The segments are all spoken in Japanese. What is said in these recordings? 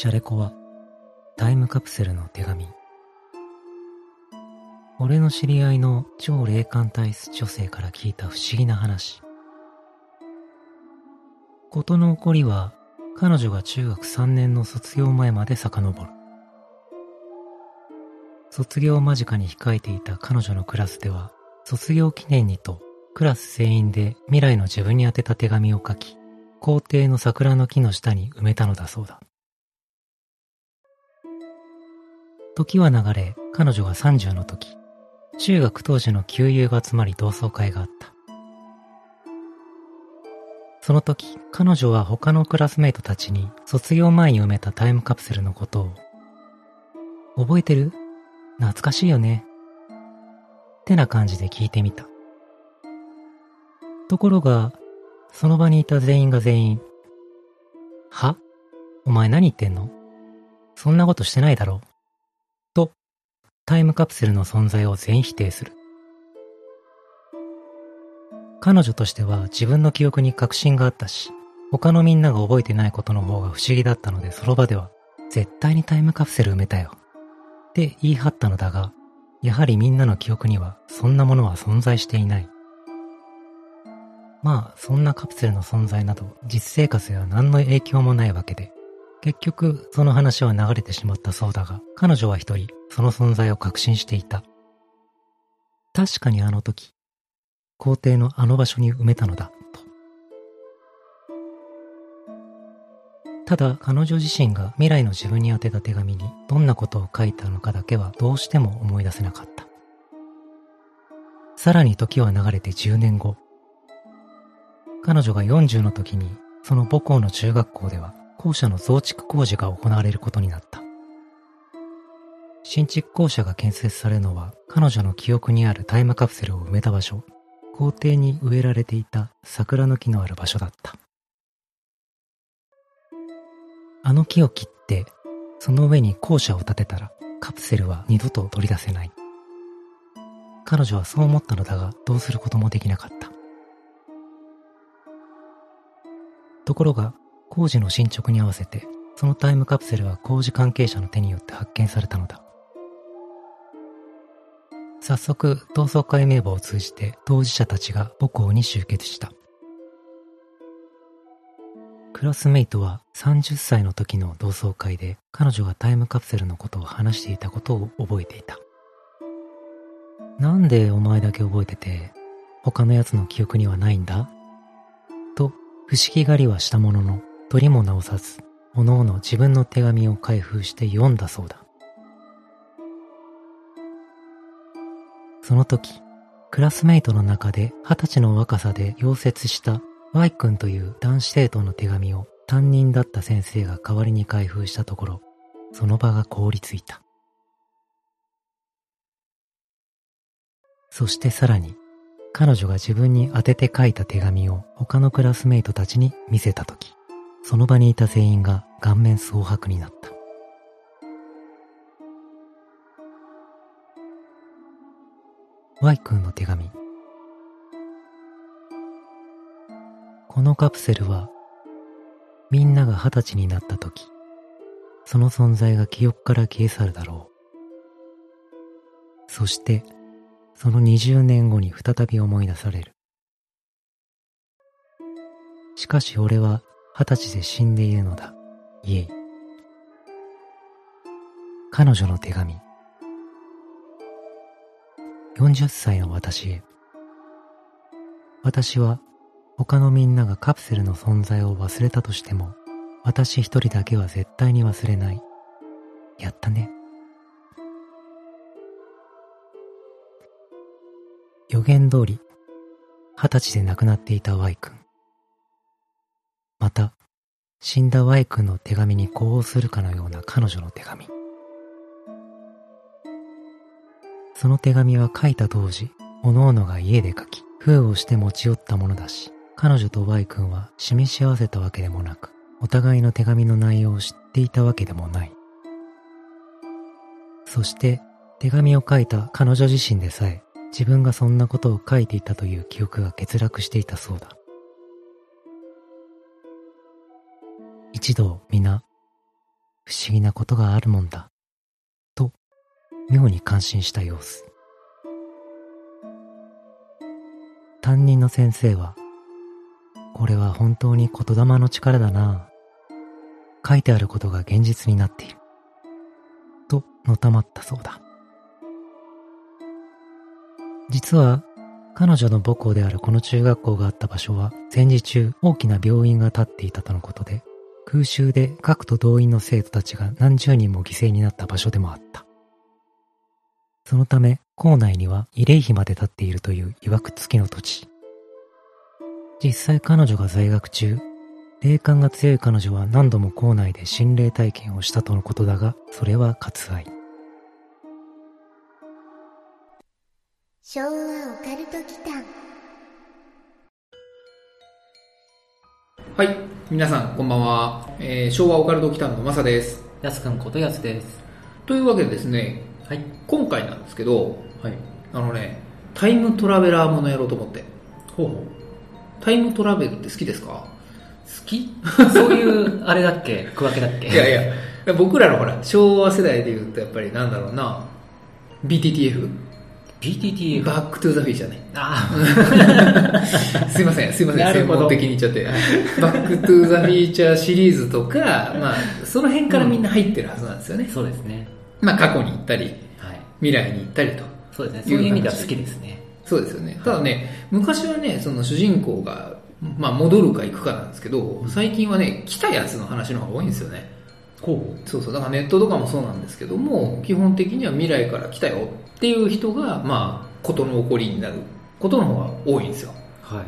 シャレコはタイムカプセルの手紙。俺の知り合いの超霊感体質女性から聞いた不思議な話。事の起こりは彼女が中学3年の卒業前まで遡る。卒業間近に控えていた彼女のクラスでは卒業記念にとクラス全員で未来の自分に宛てた手紙を書き校庭の桜の木の下に埋めたのだそうだ。時は流れ、彼女が30の時、中学当時の旧友が集まり同窓会があった。その時、彼女は他のクラスメイトたちに卒業前に埋めたタイムカプセルのことを、覚えてる？懐かしいよね。ってな感じで聞いてみた。ところが、その場にいた全員が全員、は？お前何言ってんの？そんなことしてないだろタイムカプセルの存在を全否定する。彼女としては自分の記憶に確信があったし、他のみんなが覚えてないことの方が不思議だったのでその場では、絶対にタイムカプセル埋めたよ。って言い張ったのだが、やはりみんなの記憶にはそんなものは存在していない。まあ、そんなカプセルの存在など実生活では何の影響もないわけで、結局、その話は流れてしまったそうだが、彼女は一人、その存在を確信していた。確かにあの時、校庭のあの場所に埋めたのだ、と。ただ、彼女自身が未来の自分に宛てた手紙にどんなことを書いたのかだけはどうしても思い出せなかった。さらに時は流れて10年後、彼女が40の時に、その母校の中学校では校舎の増築工事が行われることになった。新築校舎が建設されるのは彼女の記憶にあるタイムカプセルを埋めた場所、校庭に植えられていた桜の木のある場所だった。あの木を切って、その上に校舎を建てたらカプセルは二度と取り出せない。彼女はそう思ったのだがどうすることもできなかった。ところが工事の進捗に合わせて、そのタイムカプセルは工事関係者の手によって発見されたのだ。早速、同窓会名簿を通じて当事者たちが母校に集結した。クラスメイトは30歳の時の同窓会で彼女がタイムカプセルのことを話していたことを覚えていた。なんでお前だけ覚えてて、他の奴の記憶にはないんだ？と不思議がりはしたものの、取りも直さず、おのおの自分の手紙を開封して読んだそうだ。その時、クラスメイトの中で二十歳の若さで溶接した Y 君という男子生徒の手紙を担任だった先生が代わりに開封したところ、その場が凍りついた。そしてさらに、彼女が自分に宛てて書いた手紙を他のクラスメイトたちに見せたとき、その場にいた全員が顔面蒼白になった。Y 君の手紙。このカプセルは、みんなが二十歳になった時、その存在が記憶から消え去るだろう。そして、その20年後に再び思い出される。しかし俺は二十歳で死んでいるのだ。イエイ。彼女の手紙。40歳の私へ。私は他のみんながカプセルの存在を忘れたとしても、私一人だけは絶対に忘れない。やったね。予言通り、二十歳で亡くなっていた Y 君。また、死んだ Y 君の手紙に呼応するかのような彼女の手紙。その手紙は書いた当時、各々が家で書き、封をして持ち寄ったものだし、彼女と Y 君は示し合わせたわけでもなく、お互いの手紙の内容を知っていたわけでもない。そして、手紙を書いた彼女自身でさえ、自分がそんなことを書いていたという記憶が欠落していたそうだ。一度皆、不思議なことがあるもんだ、と、妙に感心した様子。担任の先生は、これは本当に言霊の力だな書いてあることが現実になっている。と、のたまったそうだ。実は、彼女の母校であるこの中学校があった場所は、戦時中大きな病院が建っていたとのことで、空襲で各都動員の生徒たちが何十人も犠牲になった場所でもあった。そのため、校内には慰霊碑まで建っているという曰く付きの土地。実際彼女が在学中、霊感が強い彼女は何度も校内で心霊体験をしたとのことだが、それは割愛。昭和オカルト期間はい皆さんこんばんは、えー、昭和オカルト奇譚のマサです。やすくんことやすです。というわけでですね、はい、今回なんですけど、はい、あのねタイムトラベラーものやろうと思って。ほうほう。タイムトラベルって好きですか？好き？そういうあれだっけ？区分けだっけ？いやいや僕らのほら昭和世代でいうとやっぱりなんだろうな。BTTF BTTF Back to the Future ね。ああ。すいません、すいません、専門的に言っちゃって。バックトゥーザフィーチャーシリーズとか、まあ、その辺からみんな入ってるはずなんですよね。うん、そうですね。まあ、過去に行ったり、はい、未来に行ったりと。そうですね。そういう意味では好きですね。そうですよね。ただね、昔はね、その主人公が、まあ、戻るか行くかなんですけど、最近はね、来たやつの話の方が多いんですよね。こうそうそう。だからネットとかもそうなんですけども、基本的には未来から来たよっていう人が、まあ、ことの起こりになることの方が多いんですよ。は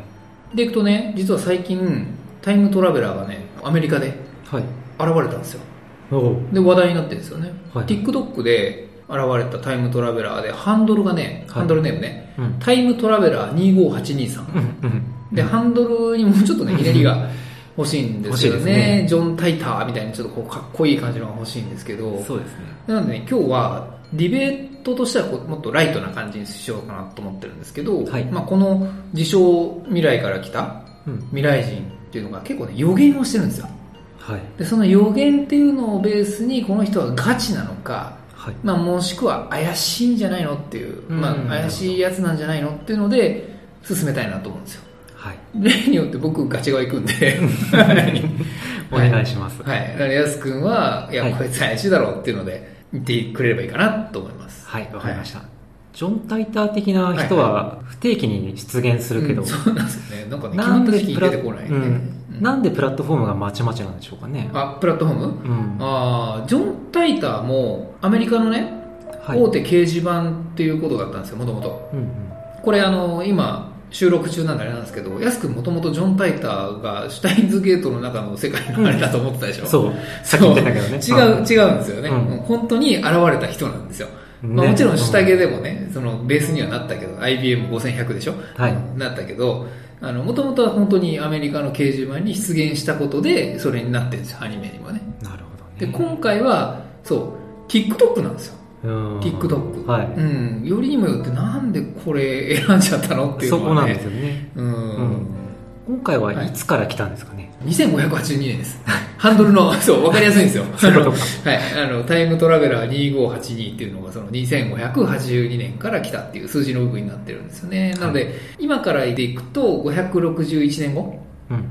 い。でいくとね、実は最近、タイムトラベラーがね、アメリカで現れたんですよ。はい、で、話題になってるんですよね。はい、TikTok で現れたタイムトラベラーで、ハンドルがね、ハンドルネームね、うん、タイムトラベラー25823。うん、で、ハンドルにもうちょっとね、ひねりが欲しいんですよね。ねジョン・タイターみたいにちょっとこうかっこいい感じのが欲しいんですけど、そうですね。なのでね、今日はディベートとしてはもっとライトな感じにしようかなと思ってるんですけど、はい、まあ、この自称未来から来た未来人っていうのが結構ね予言をしてるんですよ、はい、でその予言っていうのをベースにこの人はガチなのか、はい、まあ、もしくは怪しいんじゃないのっていう、まあ、怪しいやつなんじゃないのっていうので進めたいなと思うんですよ。はい、例によって僕ガチ側行くんで。お願いします。はい、だからやすくんはいや、こいつ怪しいだろうっていうのでてくれればいいかなと思います。はいわかりました、はい、ジョン・タイター的な人は不定期に出現するけど、はいはいうん、そうなんですよね。なんかねなんで出てこない、ねうん、なんでプラットフォームがまちまちなんでしょうかね。あプラットフォーム、うん、あジョン・タイターもアメリカのね、はい、大手掲示板っていうことだったんですよもともとこれあの今収録中なんであれなんですけど、やすくんもともとジョン・タイターがシュタインズゲートの中の世界のあれだと思ってたでしょ、うん、そう。さっき言ってたけどね。違う、違うんですよね、うん、本当に現れた人なんですよ。ね、まあ、もちろん下着でもね、そのベースにはなったけど、IBM5100 でしょ？はい。なったけど、あの、もともとは本当にアメリカの掲示板に出現したことで、それになってるんですよ、アニメにもね。なるほどね。で、今回は、そう、TikTok なんですよ。TikTok、はい。うん、よりにもよってなんでこれ選んじゃったのっていうのは、ね、そこなんですよね、うん、うん、今回はい。つから来たんですかね、はい、2582年です。ハンドルの そう分かりやすいんですよ。はい。あのタイムトラベラー2582っていうのがその2582年から来たっていう数字の部分になってるんですよね、なので今からでいくと561年後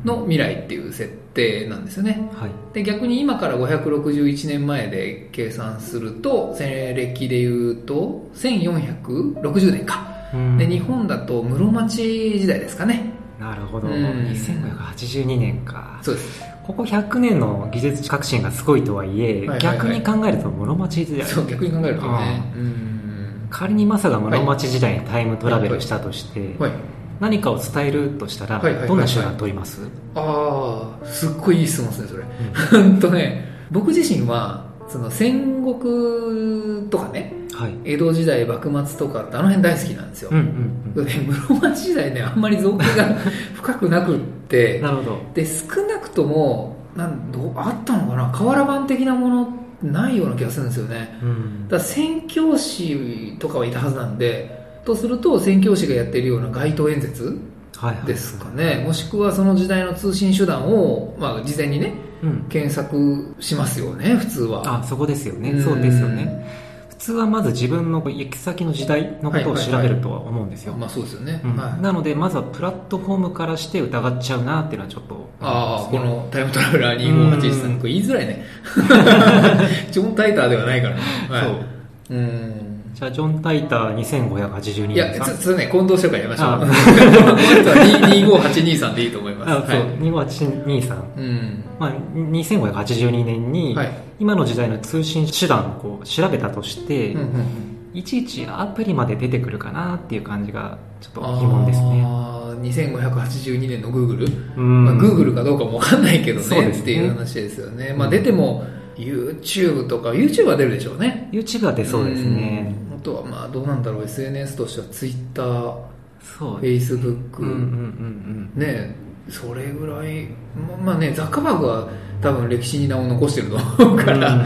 の未来っていう設定なんですよね、はい、で逆に今から561年前で計算すると西暦でいうと1460年か、うん、で日本だと室町時代ですかね。なるほど、うん、2582年か。そうです。ここ100年の技術革新がすごいとはいえ、はいはいはい、逆に考えると室町時代。そう逆に考えるとね、仮にマサが室町時代にタイムトラベルしたとして、はい。はい何かを伝えるとしたら、どんな手段取ります、ああすっごいいい質問ですねそれ 本当ね僕自身はその戦国とかねはい。江戸時代幕末とかってあの辺大好きなんですよ、うんうんで室町時代ねあんまり造形が 深くなくっうてん。なるほど。で少なくともなんどうあったのかな瓦版的なものないような気がするんですよねうん。だから宣教師とかはいたはずなんでとすると宣教師がやってるような街頭演説はいはい。ですかねもしくはその時代の通信手段を、まあ、事前にねうん。検索しますよね普通はあ、そこですよね。うんそうですよね。普通はまず自分の行き先の時代のことを調べるとは思うんですよ。まあそうですよね、うんはいなので、まずはプラットフォームからして疑っちゃうなっていうのはちょっと。ああ、このタイムトラベラー2581さん、これ言いづらいね。ジョン・タイターではないからね。はい、そう。うん。じゃあ、ジョン・タイター2582いや。つ、つね、近藤紹介やめましょう。あこの人は25823でいいと思います。あ、そう、はい。2582さん。うん。まあ、2582年に、はい。今の時代の通信手段をこう調べたとして、うんうんうんいちいちアプリまで出てくるかなっていう感じがちょっと疑問ですね。ああ、2582年の Google? うんまあ、Google かどうかもわかんないけどねそうですねっていう話ですよね。まあ出ても YouTube とか、YouTube は出るでしょうね。YouTube は出そうですね。とはまあどうなんだろう、SNS としては Twitter、そうです。Facebook、うんうんうんねそれぐらいままあねザッカーバーグは多分歴史に名を残してると思ううん。から、うん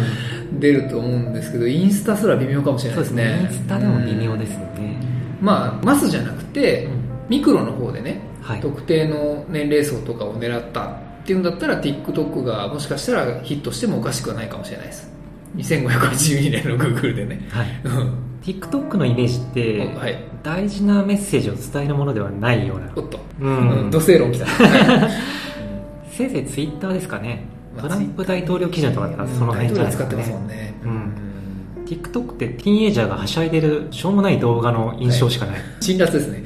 出ると思うんですけどインスタすら微妙かもしれないうですねね。インスタでも微妙ですよね。うんまあマスじゃなくて、うんミクロの方でね、はい。特定の年齢層とかを狙ったっていうんだったら TikTok がもしかしたらヒットしてもおかしくはないかもしれないです2582年の Google でねはい。うん TikTok のイメージって、はい大事なメッセージを伝えるものではないような。おっと、ううんん。土星論きた、は いせいぜい Twitter ですかね。まあトランプ大統領基準とかだったらその辺じゃないですか大統領使ってますもね。んねうん TikTok ってティーンエイジャーがはしゃいでるしょうもない動画の印象しかない。辛辣ですね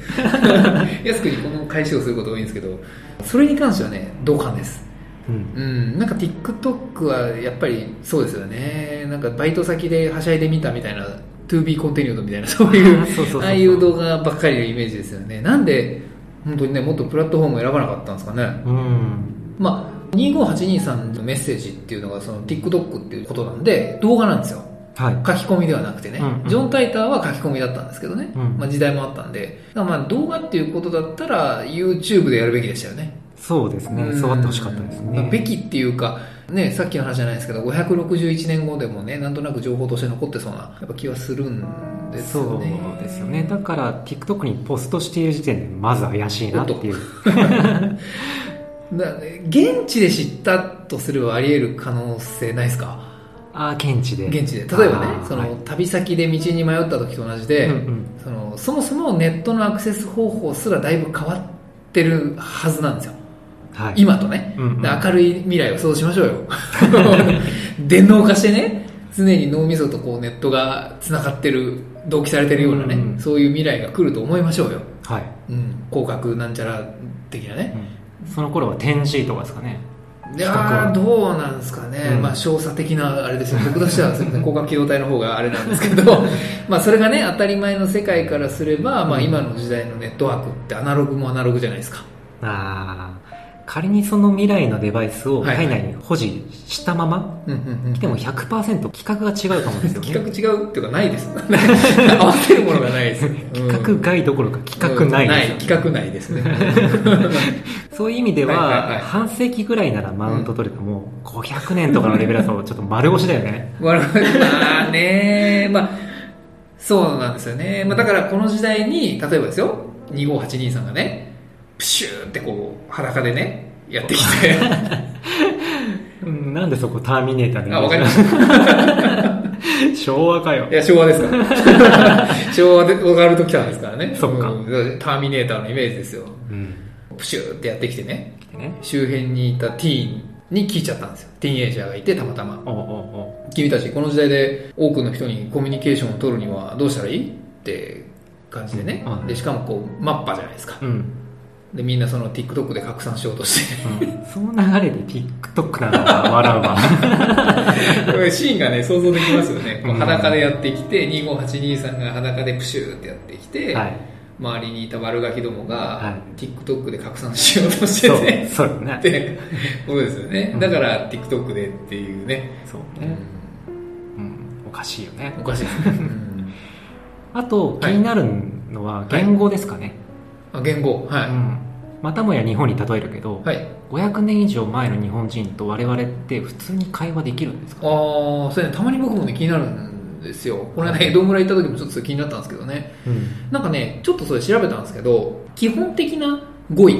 安くにこの返しをすること多いんですけどそれに関してはね同感ですうん。うんなんか TikTok はやっぱりそうですよねなんかバイト先ではしゃいでみたみたいな To be continued みたいなそういうあああいう動画ばっかりのイメージですよね。なんで本当にねもっとプラットフォームを選ばなかったんですかね。うん。まあ25823のメッセージっていうのがその TikTok っていうことなんで動画なんですよ。はい。書き込みではなくてね、うんうん。ジョン・タイターは書き込みだったんですけどね、うんまあ、時代もあったんで。まあ動画っていうことだったら YouTube でやるべきでしたよねそうですね。そうあってほしかったですね。まあべきっていうかねさっきの話じゃないですけど561年後でもねなんとなく情報として残ってそうなやっぱ気はするんですそうよねですよね。だから TikTok にポストしている時点でまず怪しいなっていう。だね 現地で知ったとすればあり得る可能性ないですか？ああ、現地で。現地で例えばねその、はい旅先で道に迷った時と同じで、うんうんそのそもそもネットのアクセス方法すらだいぶ変わってるはずなんですよはい。今とね、うんうん。で明るい未来を想像しましょうよ。電脳化してね常に脳みそとこうネットがつながってる同期されてるようなね、うんうん。そういう未来が来ると思いましょうよ、はい。うん、広角なんちゃら的なね、うん。その頃は 10G とかですかね。いやーどうなんですかね、うん。まあ少佐的なあれですよ僕としてはすみません広角機動隊の方があれなんですけど。まあそれがね当たり前の世界からすれば、まあ、今の時代のネットワークってアナログもアナログじゃないですか。ああ。仮にその未来のデバイスを体内に保持したまま来ても100%規格が違うと思うんですよね。企画違うっていうかないです。合わせるものがないです。ね規格外どころか規格ないですよね。規格ない。ですね。そういう意味では、半世紀ぐらいならマウント取れても、500年とかのレベルだとちょっと丸腰だよね。まあね。まあそうなんですよね、まあ、だからこの時代に例えばですよ。25823がねプシューってこう裸でねやってきて うんなんでそこターミネーターであわかりました 昭和かよい。や、昭和ですから。昭和でワールド来たんですからね。そっかうんターミネーターのイメージですよ。うん。プシューってやってきてね、ね、周辺にいたティーンに聞いちゃったんですよ。ティーンエイジャーがいて、たまたま。君たち、この時代で多くの人にコミュニケーションを取るにはどうしたらいい？って感じでねうん。で、しかもこう、マッパじゃないですか。う。うん。で、みんなその TikTok で拡散しようとして。うん、その流れで TikTok なのか笑うわ。シーンがね、想像できますよね。こううん裸でやってきて、25823が裸でプシューってやってきて、はい。周りにいた悪ガキどもが、は TikTok で拡散しようとしてそうて、そうねってことですよね。うんだから TikTok でっていうね。そううね、んうん、おかしいよねおかしい あと気はいになるのは言語ですかね、あ言語。はうんまたもや日本に例えるけど、い。はい。500年以上前の日本人と我々って普通に会話できるんですか？ああ、それね、たまに僕もね、気になるんですよ。これね、江戸村行った時もちょっと気になったんですけどね。うんなんかね、ちょっとそれ調べたんですけど、基本的な語彙、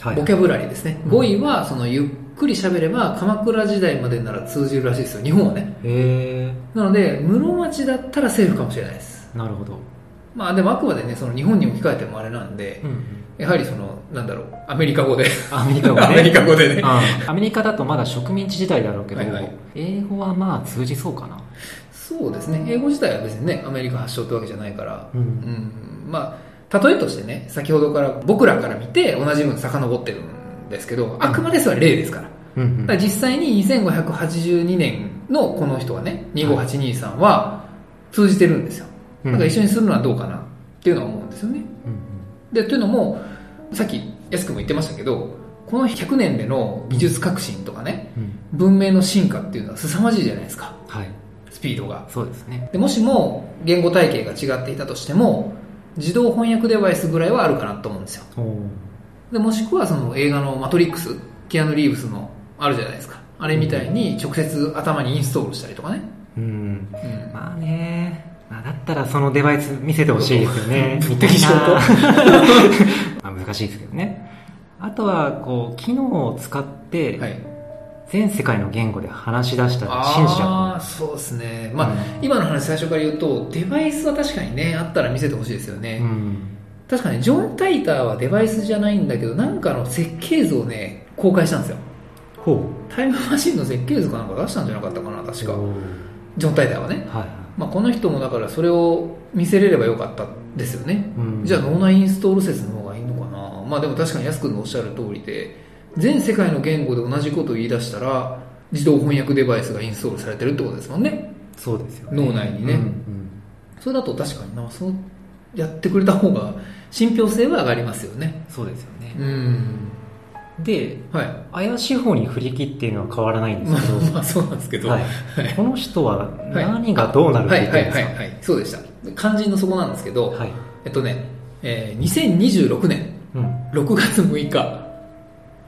はいボキャブラリーですね。うん語彙は、その、ゆっくり喋れば、鎌倉時代までなら通じるらしいですよ。日本はね。へなので、室町だったらセーフかもしれないです。えなるほど、まあ、でもあくまでね、その日本に置き換えてもあれなんでう、んうん、やはりその、なんだろう、アメリカ語で。アメリカ語ね アメリカ語でね。アメリカだとまだ植民地時代だろうけど、はいはい英語はまあ通じそうかなそうですね。英語自体は別にね、アメリカ発祥ってわけじゃないから。うんうん。まあ、例えとしてね、先ほどから、僕らから見て同じ分遡ってるんですけど、あくまでそれは例ですから。うんうんだから実際に2582年のこの人はね、25823は通じてるんですよ。だから一緒にするのはどうかなっていうのは思うんですよね。うんで、というのも、さっき安くも言ってましたけど、この100年での技術革新とかね、うんうん文明の進化っていうのは凄まじいじゃないですか。はいスピードが。そうですねでもしも言語体系が違っていたとしても、自動翻訳デバイスぐらいはあるかなと思うんですよ。でもしくはその映画のマトリックス、キアヌ・リーブスのあるじゃないですか。あれみたいに直接頭にインストールしたりとかね。うんうんまあねまあだったらそのデバイス見せてほしいですよね物的証拠まあ難しいですけどねあとはこう機能を使ってはい。全世界の言語で話し出したら信じちゃああ、そうですね。まあ、うん今の話最初から言うと、デバイスは確かにね、あったら見せてほしいですよね。ううん確かに、ジョン・タイターはデバイスじゃないんだけど、なんかの設計図をね、公開したんですよ。ほタイムマシンの設計図かなんか出したんじゃなかったかな、確か。ジョン・タイターはね。はいまあ、この人もだからそれを見せれればよかったですよね。うんじゃあ脳内インストール説の方がいいのかな。まあでも確かに安くんのおっしゃる通りで、全世界の言語で同じことを言い出したら、自動翻訳デバイスがインストールされてるってことですもんね。そうですよね脳内にねうんうんそれだと確かにな、そうやってくれた方が信憑性は上がりますよね。そうですよねうん。ではい。怪しい方に振り切っていうのは変わらないんでますけど あ、まあそうなんですけど。はい。はい。この人は何がどうなる言ってるんですかはいはい。そうでした。肝心のそこなんですけど、はい。えっとね、えー2026年うん。6月6日、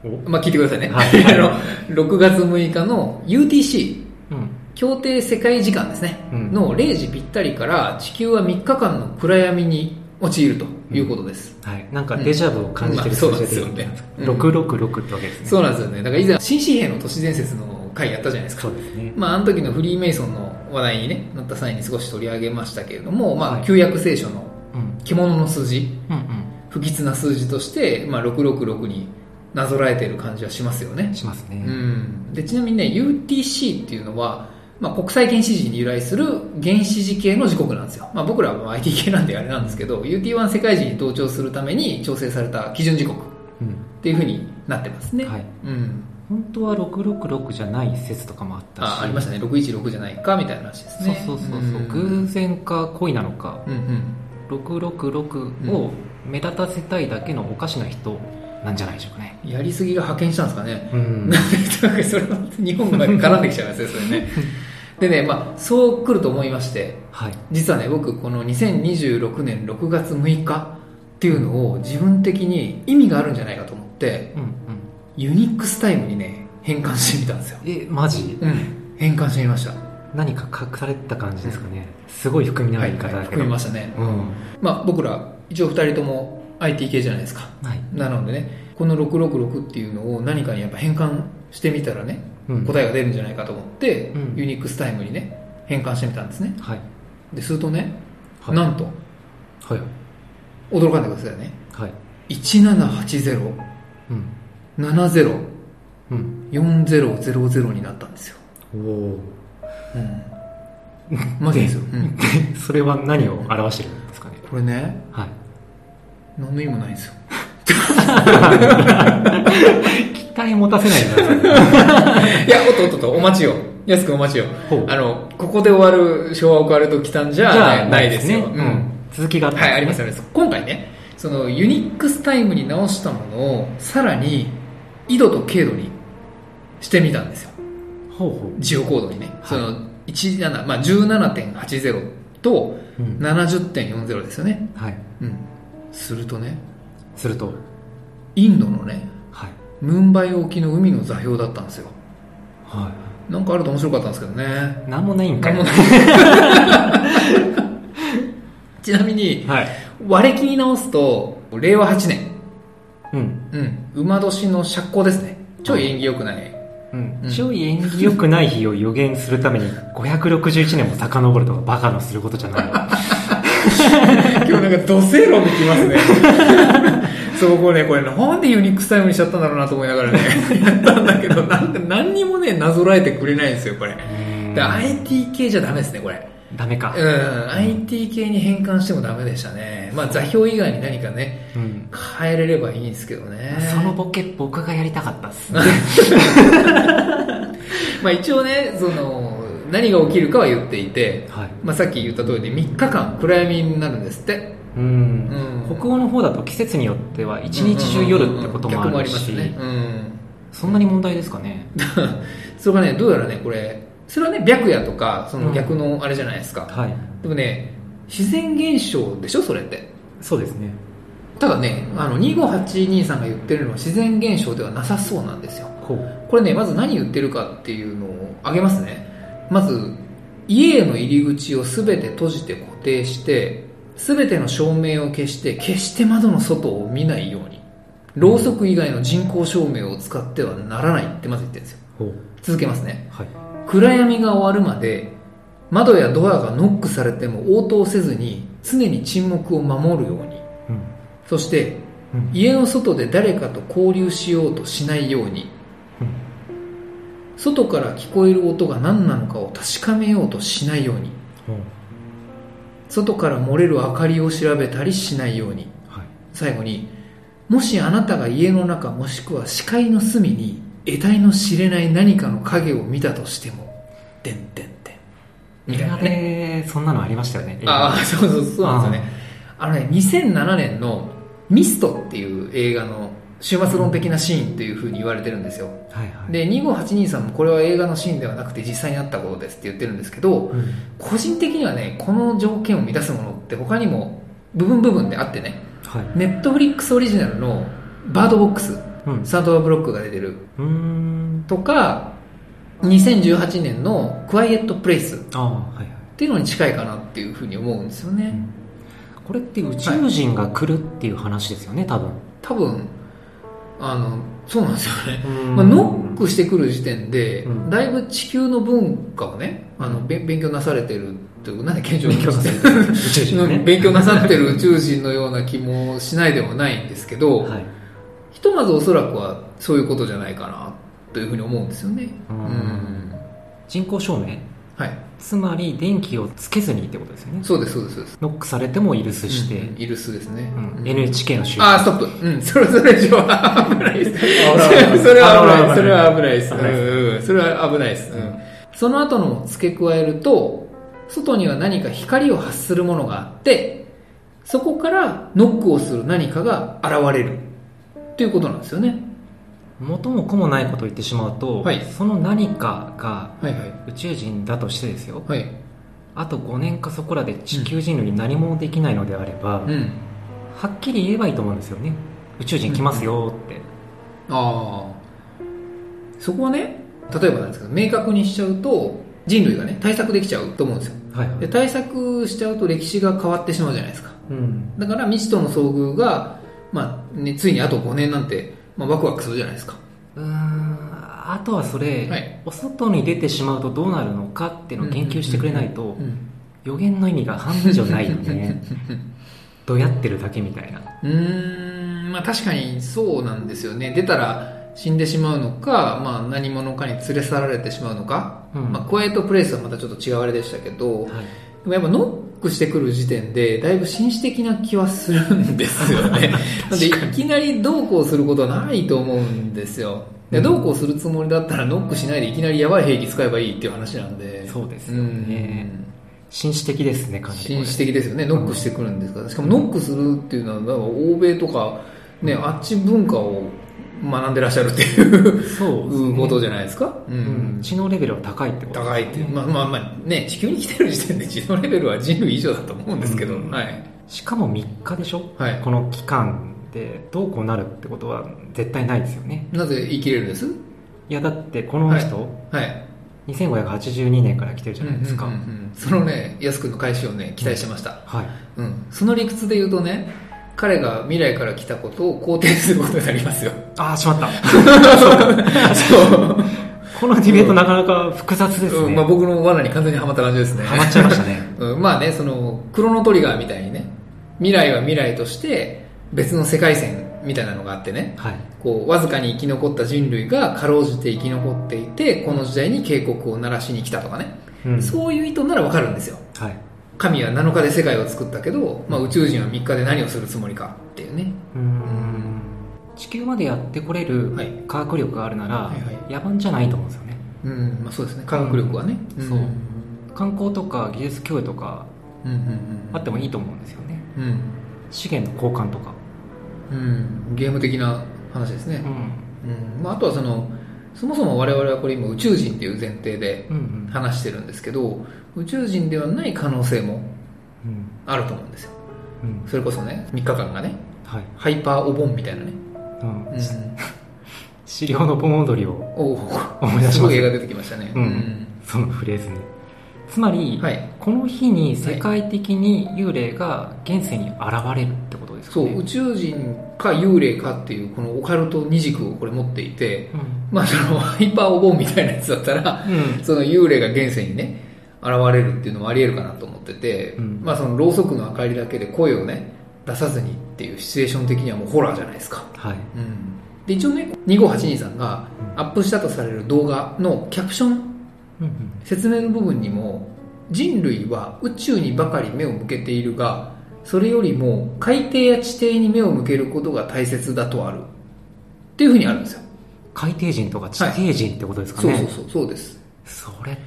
お。まあ聞いてくださいね。はい。あの、6月6日の UTC、うん。協定世界時間ですね、うん。の0時ぴったりから地球は3日間の暗闇に陥るということです。はい、なんかデジャブを感じてる数字ですよねうん666ってわけですね。そうなんですよね。だから以前、新紙幣の都市伝説の回やったじゃないですかそ。うですね。まあ、あの時のフリーメイソンの話題にね、なった際に少し取り上げましたけれども、まあ、はい旧約聖書のうん。獣の数字、うん不吉な数字として、まあ、666になぞらえている感じはしますよねうん。。しますね。うん。で、ちなみにね、UTC っていうのは、まあ、国際原子時に由来する原子時系の時刻なんですよ。まあ、僕らは IT 系なんであれなんですけど、UT1 世界時に同調するために調整された基準時刻っうん。ていうふうになってますね。はい。うん。本当は666じゃない説とかもあったし。あ、ありましたね。616じゃないかみたいな話ですね。そうそうそうそう、ん偶然か恋なのか、うんうん。666を目立たせたいだけのおかしな人なんじゃないでしょうかね。やりすぎが派遣したんですかね。うん。なんかそれは日本まで絡んできちゃいますね、それね。でね、まあ、そう来ると思いまして、はい。実はね、僕、この2026年6月6日っていうのを自分的に意味があるんじゃないかと思って、うんうん。ユニックスタイムにね、変換してみたんですよ。え、マジ？うん。変換してみました。何か隠されてた感じですかね。すごい含みのあはい、る言い方だけど。含みましたね。うん。まあ、僕ら、一応二人とも IT 系じゃないですか。はい。なのでね、この666っていうのを何かにやっぱ変換してみたらね、うん答えが出るんじゃないかと思って、うんユニックスタイムにね、変換してみたんですね。はい。で、するとね、はい。なんと、はい。驚かないでくださいね。はい。1780、うん。70、うん。4000になったんですよ。おお。うん。マジですよ。うん。それは何を表してるんですかね？これね、はい。何の意味もないんですよ。期待持たせないでください。いや、おっとおっとと、お待ちよ。安くんお待ちよ。あの、ここで終わる昭和オカルト奇譚じゃないですねうん。続きがあったんはい、ありますすあります。今回ね、その UNIX time に直したものを、さらに、緯度と経度にしてみたんですよ。ほうほ geocode にね。はいその、17、まあ、17.80とう。うん。70.40ですよね。はい。うん。するとね、すると、インドのね、はい。ムンバイ沖の海の座標だったんですよ。はなんかあると面白かったんですけどね。い。なんもないんかい。ちなみに、はい。割れ切り直すと、令和8年。うん。うん。馬年の釈光ですね。ちょい縁起良くない。うんうんちょい縁起良くない日を予言するために561年も遡るとかバカのすることじゃない。今日なんか土星論できますね。そう、これね、これなんで Unix time にしちゃったんだろうなと思いながらね、やったんだけど、なんか何にもね、なぞらえてくれないんですよ、これ。で IT 系じゃダメですね、これ。ダメか。うん、IT 系に変換してもダメでしたね。まあ座標以外に何かね、うん。変えれればいいんですけどね。そのボケ僕がやりたかったっす。まあ一応ね、その、何が起きるかは言っていて、はい。まあさっき言った通りで3日間暗闇になるんですって。うんうん北欧の方だと季節によっては一日中夜ってこともあるし、ね。うん。そんなに問題ですかね？それがね、どうやらね、これ、それはね、白夜とか、その逆のあれじゃないですか。はい。でもね、自然現象でしょ、それって。そうですね。ただね、あの、25823が言ってるのは自然現象ではなさそうなんですよ。これね、まず何言ってるかっていうのを挙げますね。まず、家への入り口をすべて閉じて固定して、すべての照明を消して、決して窓の外を見ないように。ろうそく以外の人工照明を使ってはならないってまず言ってるんですよ。続けますね。はい。暗闇が終わるまで、窓やドアがノックされても応答せずに、常に沈黙を守るように。うん。そして、うん。家の外で誰かと交流しようとしないように。うん外から聞こえる音が何なのかを確かめようとしないようにほう。外から漏れる明かりを調べたりしないようにはい。最後にもしあなたが家の中もしくは視界の隅に得体の知れない何かの影を見たとしても「てんてんてん」みたいなねね。そんなのありましたよね。ああそうそうそうなんですよねあのね2007年の「ミスト」っていう映画の終末論的なシーンというふうに言われてるんですよはいはい。で25823もこれは映画のシーンではなくて実際にあったことですって言ってるんですけど、うん。個人的にはねこの条件を満たすものって他にも部分部分であってねはい。ネットフリックスオリジナルのバードボックスうん。サードアブロックが出てる。とか2018年のクワイエットプレイスっ。ていうのに近いかなっていうふうに思うんですよね、これって宇宙人が来るっていう話ですよね、多分。多分あのそうなんですよねうんまあ、ノックしてくる時点で、うんだいぶ地球の文化をね、あの、べ勉強なされてるっていう、なんで健常勉強させてる？宇宙人がね。勉強なさってる宇宙人のような気もしないでもないんですけど、はい。ひとまずおそらくはそういうことじゃないかなというふうに思うんですよね。ううんん。人工照明？はい。つまり電気をつけずにってことですよね。そうです、そうです、そうです。ノックされてもイルスして、うんイルスですね。うんうん NHK の集あー、ストップ。うん、それ、それ以上は危ないです。それは危ない。それは危ないです。うんうんそれは危ないです。うんその後のも付け加えると、外には何か光を発するものがあって、そこからノックをする何かが現れる。ということなんですよね。元も子もないことを言ってしまうと、はいその何かが。宇宙人だとしてですよ、はい。あと5年かそこらで地球人類に何もできないのであれば、うん。はっきり言えばいいと思うんですよね。宇宙人来ますよって。ああ。そこはね、例えばなんですけど、明確にしちゃうと、人類がね、対策できちゃうと思うんですよ。はいはいで、対策しちゃうと歴史が変わってしまうじゃないですか。うん。だから未知との遭遇が、まあ、ね、ついにあと5年なんて、まあ、ワクワクするじゃないですか。うーんあとはそれ、はいお外に出てしまうとどうなるのかっていうのを研究してくれないと、うん。予言の意味が半分以上ないよね どやってるだけみたいなうーん、まあ確かにそうなんですよね。出たら死んでしまうのか、まあ何者かに連れ去られてしまうのか。うんまあ、クワイエットプレイスはまたちょっと違うあれでしたけど、はいでもやっぱノックしてくる時点で、だいぶ紳士的な気はするんですよね。なんで、いきなりどうこうすることはないと思うんですよ。でうんどうこうするつもりだったらノックしないでいきなりやばい兵器使えばいいっていう話なんで。そうですよね紳士的ですね、かなりこれ。紳士的ですよね。ノックしてくるんですから。しかもノックするっていうのは、欧米とか、ね、あっち文化を学んでらっしゃるっていうそうことじゃないですか？ううん。知能レベルは高いってこと高いって。まあまあまあ、ね、地球に来てる時点で知能レベルは人類以上だと思うんですけど、うんはい。しかも3日でしょ？はいこの期間でどうこうなるってことは絶対ないですよね。なぜ言い切れるんです？いや、だってこの人、はい。2582年から来てるじゃないですか。うんうんうんうんそのね、安くんの返しをね、期待してました。はい。うん。その理屈で言うとね、彼が未来から来たことを肯定することになりますよ。ああ、しまった。そう。このディベートなかなか複雑ですね。うんまあ、僕の罠に完全にはまった感じですね。ハマっちゃいましたね。うん、まあね、その、クロノトリガーみたいにね、未来は未来として別の世界線みたいなのがあってね、はい。こう、わずかに生き残った人類がかろうじて生き残っていて、この時代に警告を鳴らしに来たとかね、うんそういう意図ならわかるんですよ。はい。神は7日で世界を作ったけど、まあ、宇宙人は3日で何をするつもりかっていうね。うーん地球までやってこれるはい科学力があるなら、はいはい野蛮じゃないと思うんですよね。うん、まあそうですね、科学力はね。そうん観光とか技術供与とかうんうんうん。あってもいいと思うんですよね。うん。資源の交換とか。うん。ゲーム的な話ですね。うん。うん。まああとはその、そもそも我々はこれ今宇宙人っていう前提で。話してるんですけど、宇宙人ではない可能性もうん。あると思うんですよ。うん。それこそね、3日間がね、はい。ハイパーお盆みたいなね。うんうん。資料の盆踊りをお思い出しますすごい映画出てきましたね。うんそのフレーズね。つまり、はい。この日に世界的に幽霊が現世に現れるってことですかね。そう、宇宙人か幽霊かっていう、このオカルト二軸をこれ持っていて、うん。まあそのハイパーお盆みたいなやつだったら、うん。その幽霊が現世にね、現れるっていうのもあり得るかなと思ってて、うんまあそのろうそくの明かりだけで声をね、出さずにっていうシチュエーション的にはもうホラーじゃないですか。はい。うん。で、一応ね、2582さんがアップしたとされる動画のキャプション、うんうん。説明の部分にも、人類は宇宙にばかり目を向けているが、それよりも海底や地底に目を向けることが大切だとある。っていうふうにあるんですよ。海底人とか地底人ってことですかね。そうそうそう、そうです。それっ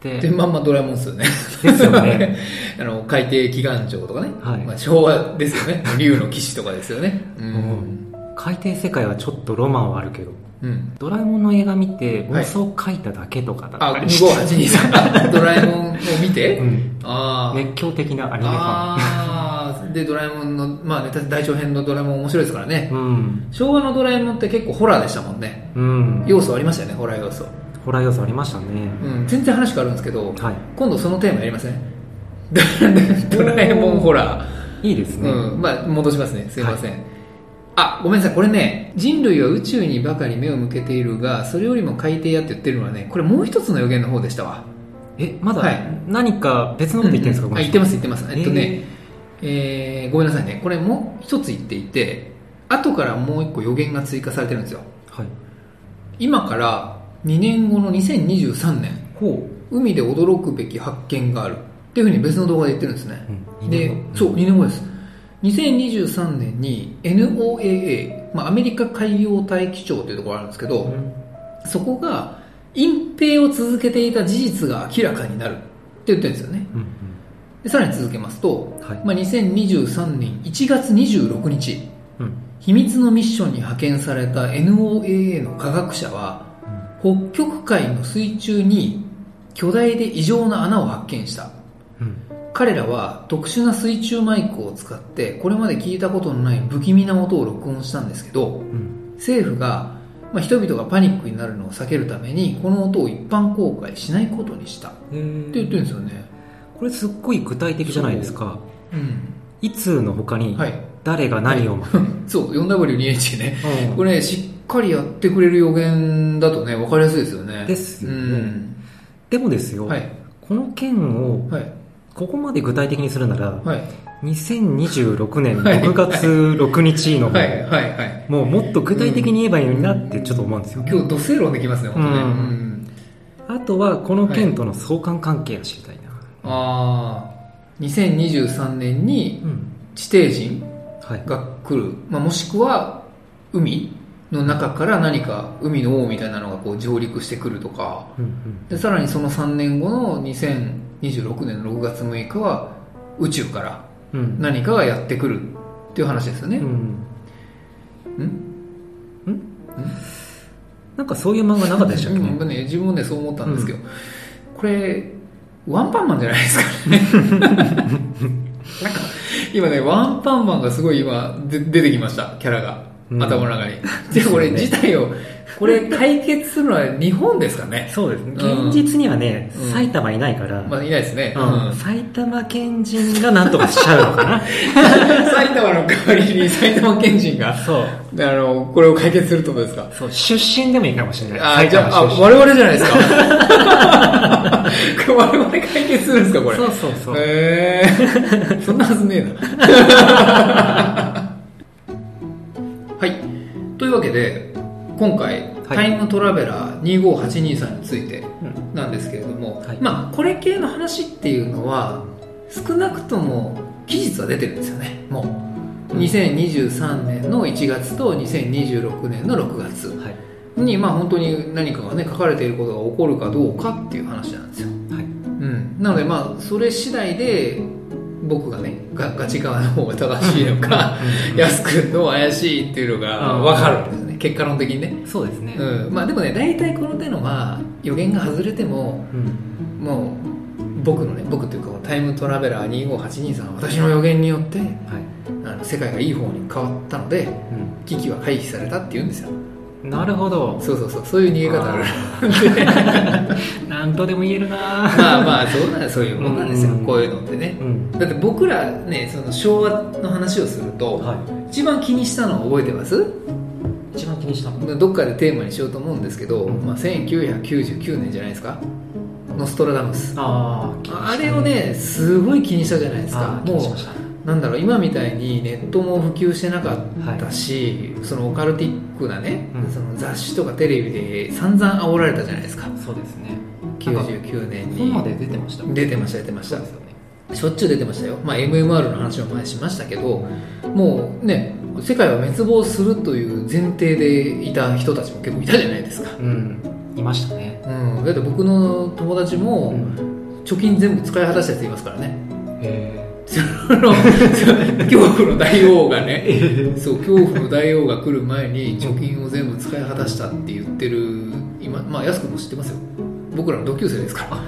て、で、まんまドラえもんですよね。ですよね。あの、海底祈願城とかね。はいまあ、昭和ですよね。竜の騎士とかですよね。ううんん。海底世界はちょっとロマンはあるけど、うん。ドラえもんの映画見てはい妄想書いただけとかだあ、ったりして、2582さん。ドラえもんを見て、うん。あー熱狂的なアニメファン。あー。で、ドラえもんの、まあね、大長編のドラえもん面白いですからね。うん。昭和のドラえもんって結構ホラーでしたもんね。うん。要素ありましたよね、ホラー要素。ホラー要素ありましたね。うん、全然話変わるんですけど、はい。今度そのテーマやりません？ドラえもんホラー。いいですね。うん、まあ、戻しますね。すいません。あ、ごめんなさい。これね、人類は宇宙にばかり目を向けているが、それよりも海底やって言ってるのはね、これもう一つの予言の方でしたわ。え、まだはい何か別のこと言ってるんですか、うんうん言ってます言ってます。えっとね、えーごめんなさいね。これもう一つ言っていて、後からもう一個予言が追加されてるんですよ。はい。今から2年後の2023年、ほ海で驚くべき発見がある。っていうふうに別の動画で言ってるんですね。う。うん、で、そう、2年後です。2023年に NOAA、まあ、アメリカ海洋大気庁というところがあるんですけど、うんそこが隠蔽を続けていた事実が明らかになるって言ってるんですよね。うんでさらに続けますと、はいまあ、2023年1月26日、うん。秘密のミッションに派遣された NOAA の科学者は、北極海の水中に巨大で異常な穴を発見した。うん。彼らは特殊な水中マイクを使ってこれまで聞いたことのない不気味な音を録音したんですけどうん。政府が、まあ、人々がパニックになるのを避けるためにこの音を一般公開しないことにした。ってえー言ってるんですよね。これすっごい具体的じゃないですか。う。ん。いつの他にはい。誰が何を、そう。4W2H ね。うん。これねしっかりやってくれる予言だとね分かりやすいですよね。ですよね。うん。でもですよ、はい。この件をはいここまで具体的にするなら、はい。2026年はい。6月6日の方、はい。はい。はい。もうもっと具体的に言えばいいのになってちょっと思うんですよね。今日土星論できますね本当ね。うん。うんあとはこの件との相関関係が知りたいな。ああ2023年にうん。地底人はい。が来る、まあ、もしくは海の中から何か海の王みたいなのがこう上陸してくるとか、うんでさらにその3年後の2026年の6月6日は宇宙からうん。うん何かがやってくるっていう話ですよね。うん。ん？なんかそういう漫画なかったでしたっけ？ねうん。ね、自分もね、そう思ったんですけど、これ、ワンパンマンじゃないですかね。なんか、今ね、ワンパンマンがすごい今、で出てきました、キャラが。うん。頭の中に。で、これ自体を、これ解決するのは日本ですかね。そうですね。うん。現実にはね、うん。埼玉いないから、まあ、いないですね。うん。うん。埼玉県人がなんとかしちゃうのかな。埼玉の代わりに埼玉県人が、そう。あの、これを解決するってことですか？そう。出身でもいいかもしれない。あ、埼じゃあ、我々じゃないですか？我々解決するんですか、これ？そうそうそう。へー。そんなはずねえな。はい。というわけで、今回、はい。タイムトラベラー25823についてうん。なんですけれども、はい。まあ、これ系の話っていうのは、少なくとも期日は出てるんですよね、もう。うん。2023年の1月と2026年の6月。はい。に、まあ、本当に何かがね書かれていることが起こるかどうかっていう話なんですよ、はい。うん、なのでまあそれ次第で僕がねがガチ側の方が正しいのか安くんの怪しいっていうのがうん分かるんですね。結果論的にね、そうですね。うん、まあでもね大体この手のは予言が外れてもうん。もう僕のね僕というかタイムトラベラー25823私の予言によってはい。あの世界がいい方に変わったのでう危機は回避されたっていうんですよ。んなるほど。そうそうそう。そういう逃げ方ある。なんとでも言えるな。まあまあそうなんそういうもんなんですよ、うん。こういうのってね。うん。だって僕らねその昭和の話をすると、は一番気にしたのを覚えてます？い一番気にしたの？どっかでテーマにしようと思うんですけど、うん。まあ、1999年じゃないですか。ノストラダムス。あああれをねすごい気にしたじゃないですか。もうなんだろう今みたいにネットも普及してなかったし、そのオカルティックなね、うん。その雑誌とかテレビで散々煽られたじゃないですか。そうですね。99年に。本まで出てました出てました出てました。そうですよね。しょっちゅう出てましたよ、まあ、MMR の話も前しましたけどもうね世界は滅亡するという前提でいた人たちも結構いたじゃないですか、うん。いましたね。うん、だって僕の友達も貯金全部使い果たしたやついますからね。へその恐怖の大王がねそう恐怖の大王が来る前に貯金を全部使い果たしたって言ってる今まあ安くも知ってますよ。僕らの同級生ですから。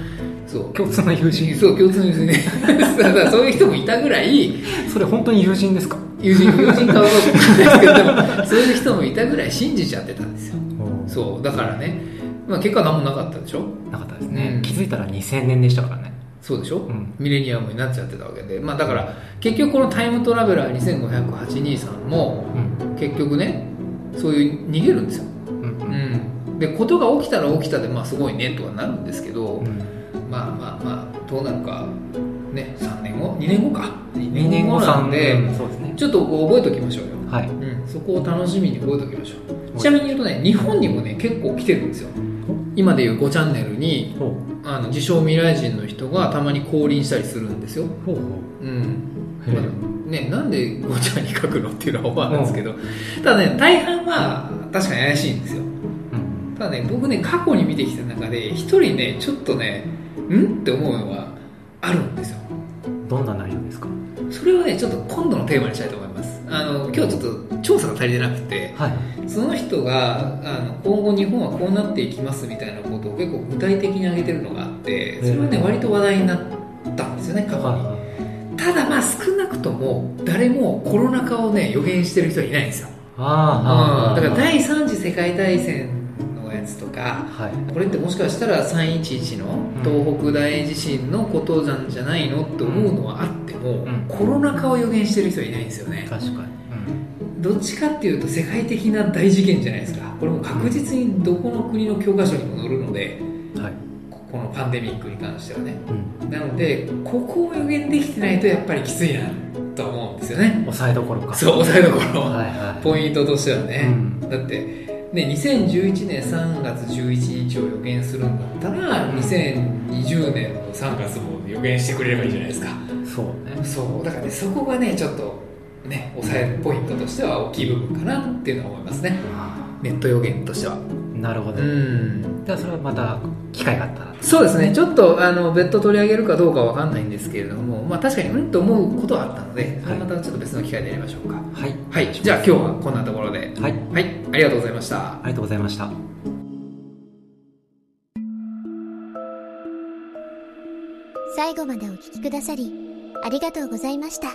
そう。共通の友人。そう共通の友人。ね だからそういう人もいたぐらい。それ本当に友人ですか？友人友人かどうかわかんないですけどそういう人もいたぐらい信じちゃってたんですよ。そうだからね、まあ、結果何もなかったでしょ？なかったですね、うん。気づいたら2000年でしたからねそうでしょ、ん。ミレニアムになっちゃってたわけで。まあだから結局このタイムトラベラー25823もうん。結局ねそういう逃げるんですよ、うん。うん、でことが起きたら起きたでまあすごいねとはなるんですけど、うん。まあまあまあどうなるかね3年後？2年後か。2 2年後なんで、うんね。ちょっと覚えておきましょうよ。はい。うん、そこを楽しみに覚えておきましょう。はい。ちなみに言うとね日本にもね結構来てるんですよ今でいう5チャンネルにあの自称未来人の人がたまに降臨したりするんですよ、ほう。ほうん。へえ。まあね、なんで5ちゃんに書くのっていうのは思わないんですけど、ただね大半は確かに怪しいんですよ。ううん。ただね僕ね過去に見てきた中で一人ねちょっとねん？って思うのがあるんですよ。どんな内容ですか？それをねちょっと今度のテーマにしたいと思います。あの今日ちょっと調査が足りてなくてはい。その人があの今後日本はこうなっていきますみたいなことを結構具体的に挙げてるのがあってそれはねうん割と話題になったんですよね過去に。はただまあ少なくとも誰もコロナ禍をね予言してる人はいないんですよ、いああうん、だから第3次世界大戦のやつとかはい。これってもしかしたら311の東北大地震のことなんじゃないのって思うのはあっても、うん。コロナ禍を予言してる人はいないんですよね。確かに。どっちかっていうと世界的な大事件じゃないですか。これも確実にどこの国の教科書にも載るのでうんはい。ここのパンデミックに関してはね。うん。なのでここを予言できてないとやっぱりきついなと思うんですよね。抑えどころか。そう抑えどころ、はいはい。ポイントとしてはね、うん。だってね2011年3月11日を予言するんだったら、うん2020年の3月も予言してくれればいいじゃないですかそうねそうだからねそこがねちょっとうね、抑えポイントとしては大きい部分かなっていうのは思いますね。ネット予言としては。なるほど。うん。じゃあそれはまた機会があったら。そうですね。ちょっと、あの、別途取り上げるかどうかわかんないんですけれども、まあ確かに、うんと思うことはあったので、それまたちょっと別の機会でやりましょうか。はい。はい。じゃあ今日はこんなところで。はい。はい。ありがとうございました。ありがとうございました。最後までお聞きくださり、ありがとうございました。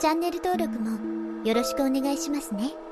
チャンネル登録もよろしくお願いしますね。